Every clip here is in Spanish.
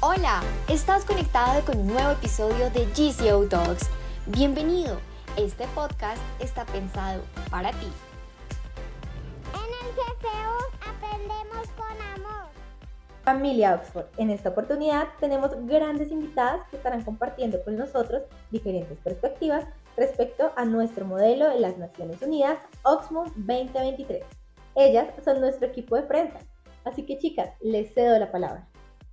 Hola, estás conectado con un nuevo episodio de GCO Talks. Bienvenido. Este podcast está pensado para ti. En el GCU aprendemos con amor. Familia Oxford, en esta oportunidad tenemos grandes invitadas que estarán compartiendo con nosotros diferentes perspectivas respecto a nuestro modelo de las Naciones Unidas Oxford 2023. Ellas son nuestro equipo de prensa, así que chicas, les cedo la palabra.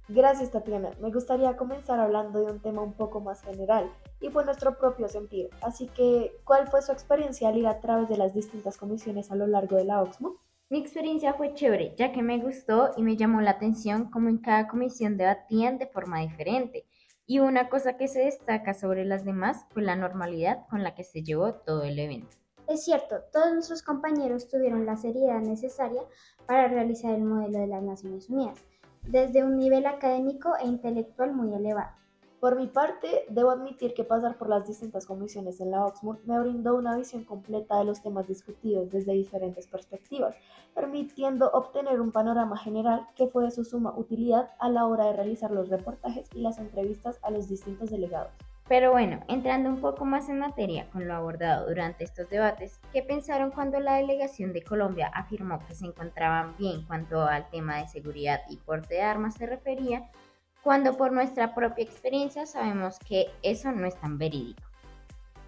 Gracias Tatiana. Me gustaría comenzar hablando de un tema un poco más general y fue nuestro propio sentir. Así que, ¿cuál fue su experiencia al ir a través de las distintas comisiones a lo largo de la Oxmo? Mi experiencia fue chévere, ya que me gustó y me llamó la atención cómo en cada comisión debatían de forma diferente. Y una cosa que se destaca sobre las demás fue la normalidad con la que se llevó todo el evento. Es cierto, todos nuestros compañeros tuvieron la seriedad necesaria para realizar el modelo de las Naciones Unidas desde un nivel académico e intelectual muy elevado. Por mi parte, debo admitir que pasar por las distintas comisiones en la Oxford me brindó una visión completa de los temas discutidos desde diferentes perspectivas, permitiendo obtener un panorama general que fue de su suma utilidad a la hora de realizar los reportajes y las entrevistas a los distintos delegados. Pero bueno, entrando un poco más en materia con lo abordado durante estos debates, ¿qué pensaron cuando la delegación de Colombia afirmó que se encontraban bien cuanto al tema de seguridad y porte de armas se refería, cuando por nuestra propia experiencia sabemos que eso no es tan verídico?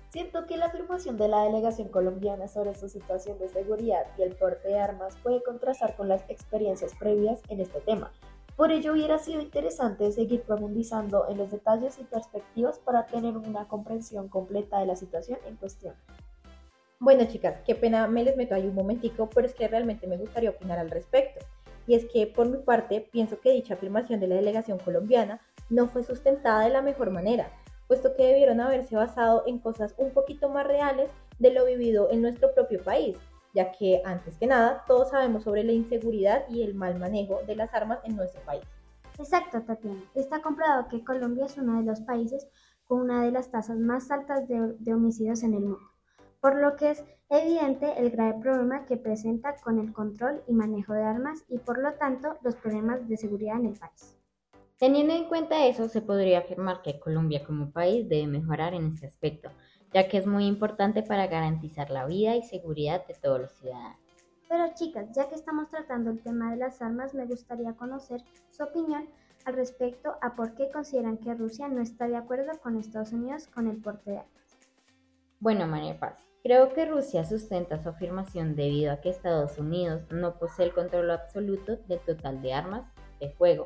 Siento que la afirmación de la delegación colombiana sobre su situación de seguridad y el porte de armas puede contrastar con las experiencias previas en este tema, por ello hubiera sido interesante seguir profundizando en los detalles y perspectivas para tener una comprensión completa de la situación en cuestión. Bueno chicas, qué pena me les meto ahí un momentico, pero es que realmente me gustaría opinar al respecto. Y es que por mi parte pienso que dicha afirmación de la delegación colombiana no fue sustentada de la mejor manera, puesto que debieron haberse basado en cosas un poquito más reales de lo vivido en nuestro propio país, ya que antes que nada todos sabemos sobre la inseguridad y el mal manejo de las armas en nuestro país. Exacto, Tatiana. Está comprobado que Colombia es uno de los países con una de las tasas más altas de, de homicidios en el mundo, por lo que es evidente el grave problema que presenta con el control y manejo de armas y por lo tanto los problemas de seguridad en el país. Teniendo en cuenta eso, se podría afirmar que Colombia como país debe mejorar en este aspecto, ya que es muy importante para garantizar la vida y seguridad de todos los ciudadanos. Pero chicas, ya que estamos tratando el tema de las armas, me gustaría conocer su opinión al respecto a por qué consideran que Rusia no está de acuerdo con Estados Unidos con el porte de armas. Bueno, María Paz, creo que Rusia sustenta su afirmación debido a que Estados Unidos no posee el control absoluto del total de armas de fuego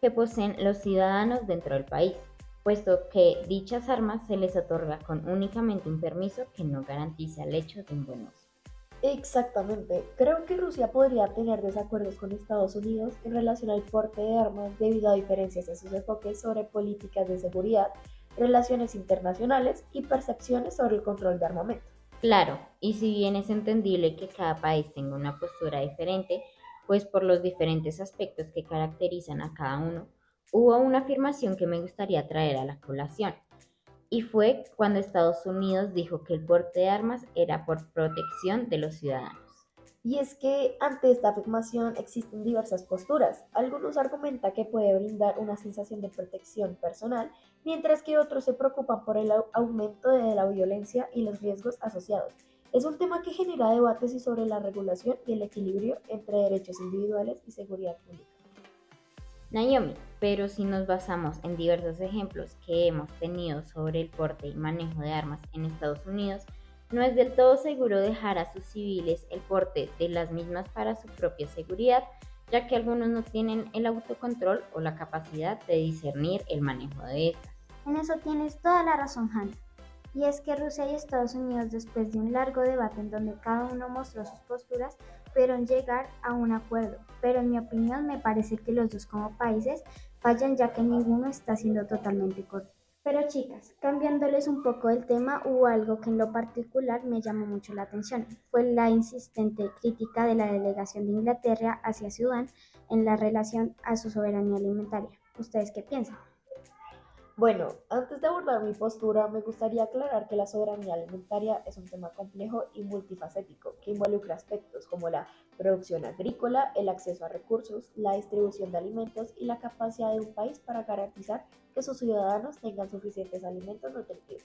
que poseen los ciudadanos dentro del país puesto que dichas armas se les otorga con únicamente un permiso que no garantiza el hecho de un buen uso. Exactamente. Creo que Rusia podría tener desacuerdos con Estados Unidos en relación al porte de armas debido a diferencias en sus enfoques sobre políticas de seguridad, relaciones internacionales y percepciones sobre el control de armamento. Claro, y si bien es entendible que cada país tenga una postura diferente, pues por los diferentes aspectos que caracterizan a cada uno, hubo una afirmación que me gustaría traer a la colación, y fue cuando Estados Unidos dijo que el porte de armas era por protección de los ciudadanos. Y es que ante esta afirmación existen diversas posturas. Algunos argumentan que puede brindar una sensación de protección personal, mientras que otros se preocupan por el aumento de la violencia y los riesgos asociados. Es un tema que genera debates y sobre la regulación y el equilibrio entre derechos individuales y seguridad pública. Naomi, pero si nos basamos en diversos ejemplos que hemos tenido sobre el porte y manejo de armas en Estados Unidos, no es del todo seguro dejar a sus civiles el porte de las mismas para su propia seguridad, ya que algunos no tienen el autocontrol o la capacidad de discernir el manejo de estas. En eso tienes toda la razón, Hannah. Y es que Rusia y Estados Unidos, después de un largo debate en donde cada uno mostró sus posturas, pudieron llegar a un acuerdo. Pero en mi opinión me parece que los dos como países fallan ya que ninguno está siendo totalmente correcto. Pero chicas, cambiándoles un poco el tema, hubo algo que en lo particular me llamó mucho la atención. Fue la insistente crítica de la delegación de Inglaterra hacia Sudán en la relación a su soberanía alimentaria. ¿Ustedes qué piensan? Bueno, antes de abordar mi postura, me gustaría aclarar que la soberanía alimentaria es un tema complejo y multifacético que involucra aspectos como la producción agrícola, el acceso a recursos, la distribución de alimentos y la capacidad de un país para garantizar que sus ciudadanos tengan suficientes alimentos nutritivos.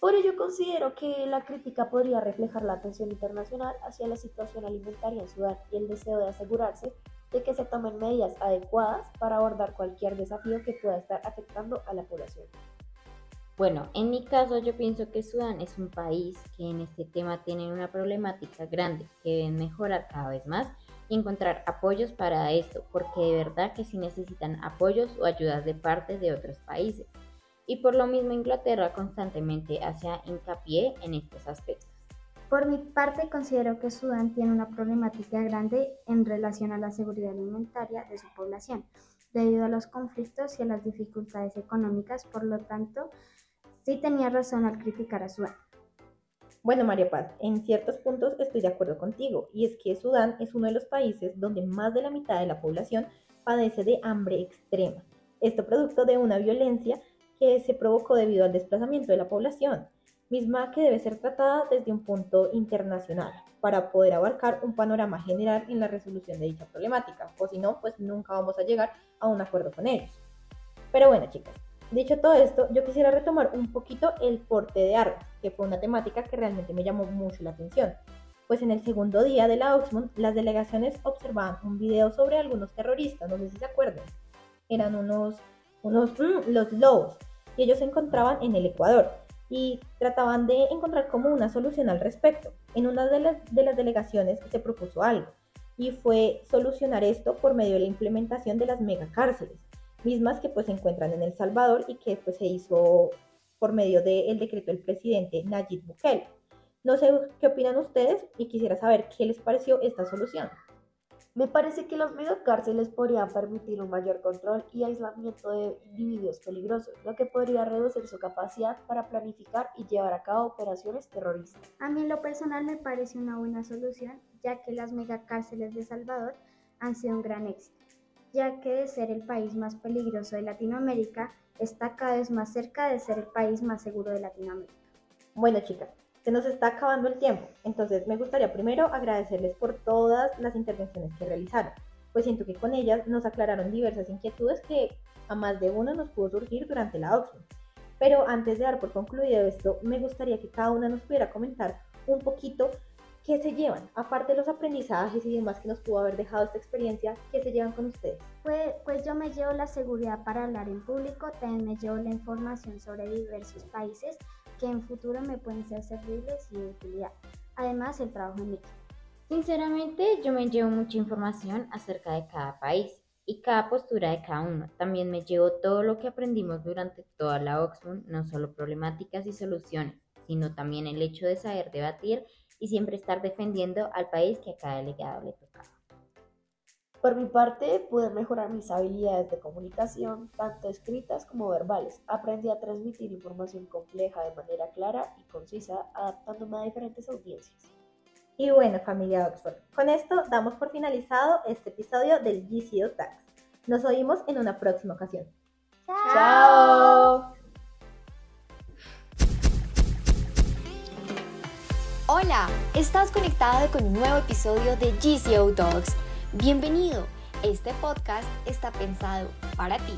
Por ello considero que la crítica podría reflejar la atención internacional hacia la situación alimentaria en Sudán y el deseo de asegurarse de que se tomen medidas adecuadas para abordar cualquier desafío que pueda estar afectando a la población. Bueno, en mi caso yo pienso que Sudán es un país que en este tema tiene una problemática grande que deben mejorar cada vez más y encontrar apoyos para esto, porque de verdad que sí necesitan apoyos o ayudas de parte de otros países. Y por lo mismo Inglaterra constantemente hace hincapié en estos aspectos. Por mi parte, considero que Sudán tiene una problemática grande en relación a la seguridad alimentaria de su población, debido a los conflictos y a las dificultades económicas, por lo tanto, sí tenía razón al criticar a Sudán. Bueno, María Paz, en ciertos puntos estoy de acuerdo contigo, y es que Sudán es uno de los países donde más de la mitad de la población padece de hambre extrema. Esto producto de una violencia que se provocó debido al desplazamiento de la población misma que debe ser tratada desde un punto internacional para poder abarcar un panorama general en la resolución de dicha problemática, o si no, pues nunca vamos a llegar a un acuerdo con ellos. Pero bueno, chicas, dicho todo esto, yo quisiera retomar un poquito el porte de armas, que fue una temática que realmente me llamó mucho la atención. Pues en el segundo día de la Oxmont, las delegaciones observaban un video sobre algunos terroristas, no sé si se acuerdan. Eran unos, unos, mm, los lobos, y ellos se encontraban en el Ecuador y trataban de encontrar como una solución al respecto. En una de las, de las delegaciones se propuso algo y fue solucionar esto por medio de la implementación de las megacárceles, mismas que pues se encuentran en El Salvador y que pues se hizo por medio del decreto del presidente Nayib Bukele. No sé qué opinan ustedes y quisiera saber qué les pareció esta solución. Me parece que las megacárceles podrían permitir un mayor control y aislamiento de individuos peligrosos, lo que podría reducir su capacidad para planificar y llevar a cabo operaciones terroristas. A mí en lo personal me parece una buena solución, ya que las megacárceles de Salvador han sido un gran éxito, ya que de ser el país más peligroso de Latinoamérica, está cada vez más cerca de ser el país más seguro de Latinoamérica. Bueno chicas, se nos está acabando el tiempo, entonces me gustaría primero agradecerles por todas las intervenciones que realizaron, pues siento que con ellas nos aclararon diversas inquietudes que a más de uno nos pudo surgir durante la Oxford. Pero antes de dar por concluido esto, me gustaría que cada una nos pudiera comentar un poquito qué se llevan, aparte de los aprendizajes y demás que nos pudo haber dejado esta experiencia, qué se llevan con ustedes. Pues, pues yo me llevo la seguridad para hablar en público, también me llevo la información sobre diversos países que en futuro me pueden ser servibles y de utilidad. Además, el trabajo en equipo. Sinceramente, yo me llevo mucha información acerca de cada país y cada postura de cada uno. También me llevo todo lo que aprendimos durante toda la Oxfam, no solo problemáticas y soluciones, sino también el hecho de saber debatir y siempre estar defendiendo al país que a cada delegado le toca. Por mi parte, pude mejorar mis habilidades de comunicación, tanto escritas como verbales. Aprendí a transmitir información compleja de manera clara y concisa, adaptándome a diferentes audiencias. Y bueno, familia Oxford, con esto damos por finalizado este episodio del GCO Tax. Nos oímos en una próxima ocasión. ¡Chao! Hola, estás conectado con un nuevo episodio de GCO Talks Bienvenido, este podcast está pensado para ti.